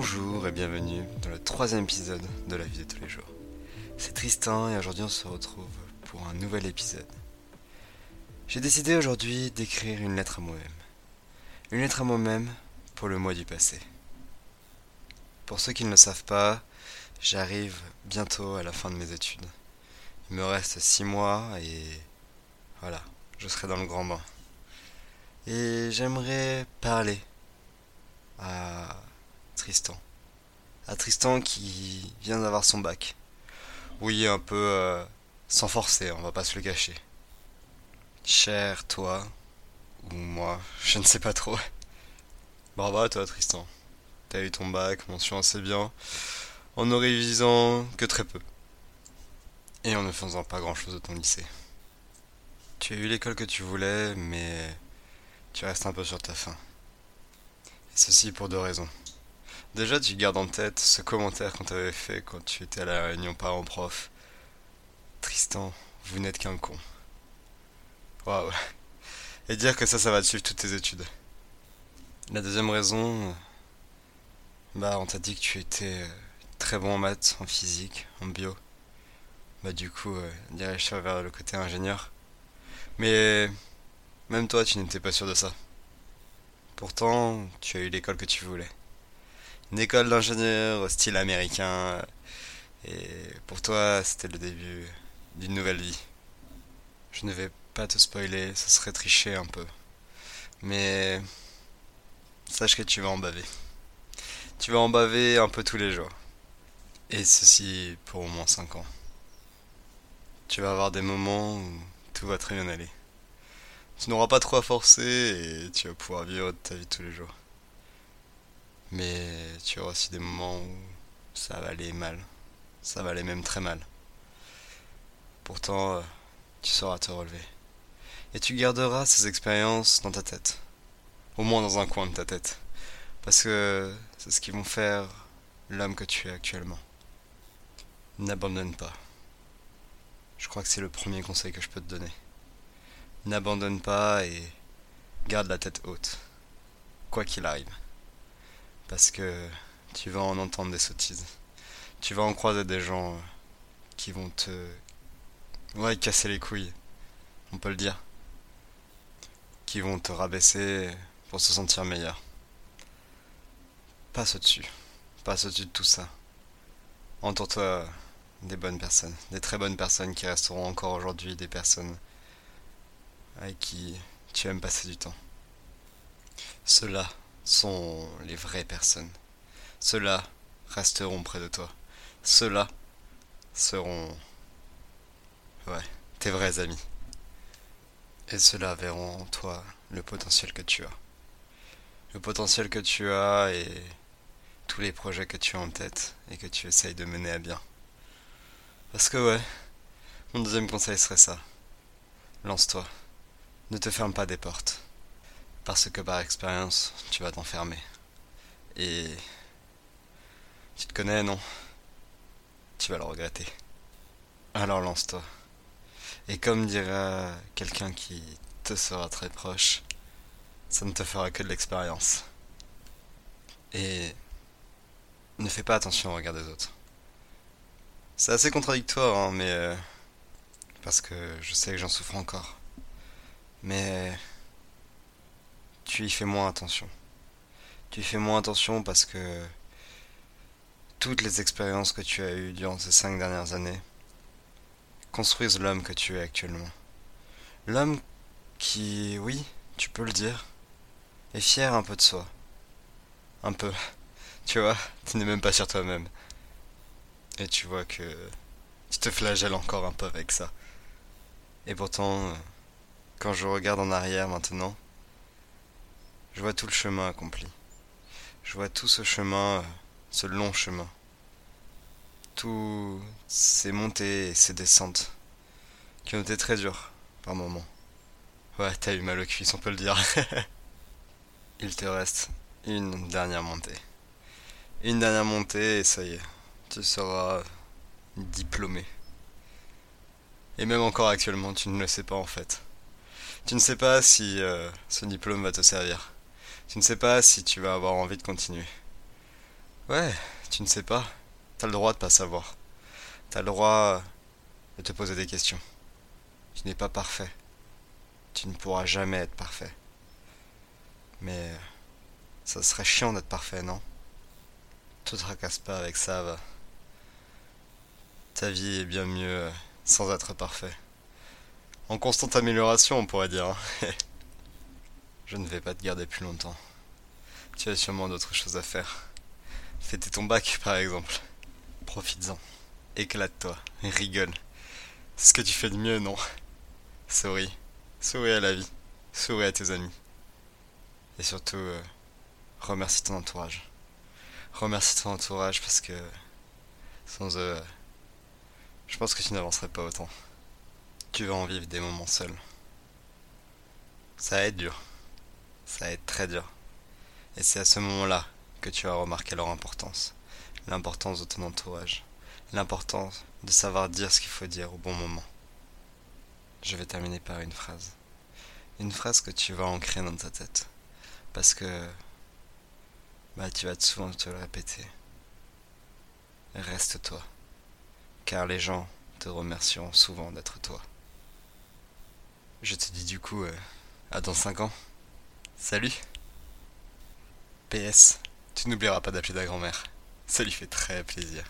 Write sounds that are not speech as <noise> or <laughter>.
Bonjour et bienvenue dans le troisième épisode de la vie de tous les jours. C'est Tristan et aujourd'hui on se retrouve pour un nouvel épisode. J'ai décidé aujourd'hui d'écrire une lettre à moi-même. Une lettre à moi-même pour le mois du passé. Pour ceux qui ne le savent pas, j'arrive bientôt à la fin de mes études. Il me reste six mois et voilà, je serai dans le grand bain. Et j'aimerais parler à Tristan. À Tristan qui vient d'avoir son bac. Oui, un peu euh, sans forcer, on va pas se le cacher. Cher toi, ou moi, je ne sais pas trop. Bravo à toi Tristan. T'as eu ton bac, mention assez bien, en ne révisant que très peu. Et en ne faisant pas grand chose de ton lycée. Tu as eu l'école que tu voulais, mais tu restes un peu sur ta faim. Et ceci pour deux raisons. Déjà, tu gardes en tête ce commentaire qu'on t'avait fait quand tu étais à la réunion parents-prof. Tristan, vous n'êtes qu'un con. Waouh. Et dire que ça, ça va te suivre toutes tes études. La deuxième raison, bah, on t'a dit que tu étais euh, très bon en maths, en physique, en bio. Bah, du coup, euh, dirige vers le côté ingénieur. Mais même toi, tu n'étais pas sûr de ça. Pourtant, tu as eu l'école que tu voulais. Une école d'ingénieur au style américain. Et pour toi, c'était le début d'une nouvelle vie. Je ne vais pas te spoiler, ça serait tricher un peu. Mais sache que tu vas en baver. Tu vas en baver un peu tous les jours. Et ceci pour au moins 5 ans. Tu vas avoir des moments où tout va très bien aller. Tu n'auras pas trop à forcer et tu vas pouvoir vivre ta vie tous les jours. Mais tu auras aussi des moments où ça va aller mal. Ça va aller même très mal. Pourtant, euh, tu sauras te relever. Et tu garderas ces expériences dans ta tête. Au moins dans un coin de ta tête. Parce que c'est ce qui vont faire l'homme que tu es actuellement. N'abandonne pas. Je crois que c'est le premier conseil que je peux te donner. N'abandonne pas et garde la tête haute. Quoi qu'il arrive. Parce que tu vas en entendre des sottises. Tu vas en croiser des gens qui vont te... Ouais, casser les couilles. On peut le dire. Qui vont te rabaisser pour se sentir meilleur. Passe au-dessus. Passe au-dessus de tout ça. Entoure-toi des bonnes personnes. Des très bonnes personnes qui resteront encore aujourd'hui des personnes avec qui tu aimes passer du temps. Ceux-là sont les vraies personnes. Ceux-là resteront près de toi. Ceux-là seront... Ouais, tes vrais amis. Et ceux-là verront en toi le potentiel que tu as. Le potentiel que tu as et tous les projets que tu as en tête et que tu essayes de mener à bien. Parce que ouais, mon deuxième conseil serait ça. Lance-toi. Ne te ferme pas des portes. Parce que par expérience, tu vas t'enfermer. Et... Tu te connais, non? Tu vas le regretter. Alors lance-toi. Et comme dira quelqu'un qui te sera très proche, ça ne te fera que de l'expérience. Et ne fais pas attention au regard des autres. C'est assez contradictoire, hein, mais... Euh, parce que je sais que j'en souffre encore. Mais tu y fais moins attention. Tu y fais moins attention parce que toutes les expériences que tu as eues durant ces cinq dernières années construisent l'homme que tu es actuellement. L'homme qui, oui, tu peux le dire, est fier un peu de soi. Un peu. <laughs> Tu vois, tu n'es même pas sur toi-même. Et tu vois que tu te flagelles encore un peu avec ça. Et pourtant, quand je regarde en arrière maintenant, je vois tout le chemin accompli. Je vois tout ce chemin, ce long chemin. Tous ces montées et ces descentes qui ont été très dures par moments. Ouais, t'as eu mal au cuisse, on peut le dire. <laughs> Il te reste une dernière montée. Une dernière montée et ça y est, tu seras diplômé. Et même encore actuellement, tu ne le sais pas en fait. Tu ne sais pas si euh, ce diplôme va te servir. Tu ne sais pas si tu vas avoir envie de continuer. Ouais, tu ne sais pas. T'as le droit de pas savoir. T'as le droit de te poser des questions. Tu n'es pas parfait. Tu ne pourras jamais être parfait. Mais ça serait chiant d'être parfait, non? Te tracasse pas avec ça, va. Ta vie est bien mieux sans être parfait. En constante amélioration, on pourrait dire. <laughs> Je ne vais pas te garder plus longtemps. Tu as sûrement d'autres choses à faire. Fêter ton bac, par exemple. Profites-en. Éclate-toi. Rigole. C'est ce que tu fais de mieux, non? Souris. Souris à la vie. Souris à tes amis. Et surtout, euh, remercie ton entourage. Remercie ton entourage parce que sans eux, je pense que tu n'avancerais pas autant. Tu vas en vivre des moments seuls. Ça va être dur. Ça va être très dur. Et c'est à ce moment-là que tu vas remarquer leur importance. L'importance de ton entourage. L'importance de savoir dire ce qu'il faut dire au bon moment. Je vais terminer par une phrase. Une phrase que tu vas ancrer dans ta tête. Parce que bah, tu vas souvent te le répéter. Reste toi. Car les gens te remercieront souvent d'être toi. Je te dis du coup, euh, à dans 5 ans. Salut PS, tu n'oublieras pas d'appeler ta grand-mère. Ça lui fait très plaisir.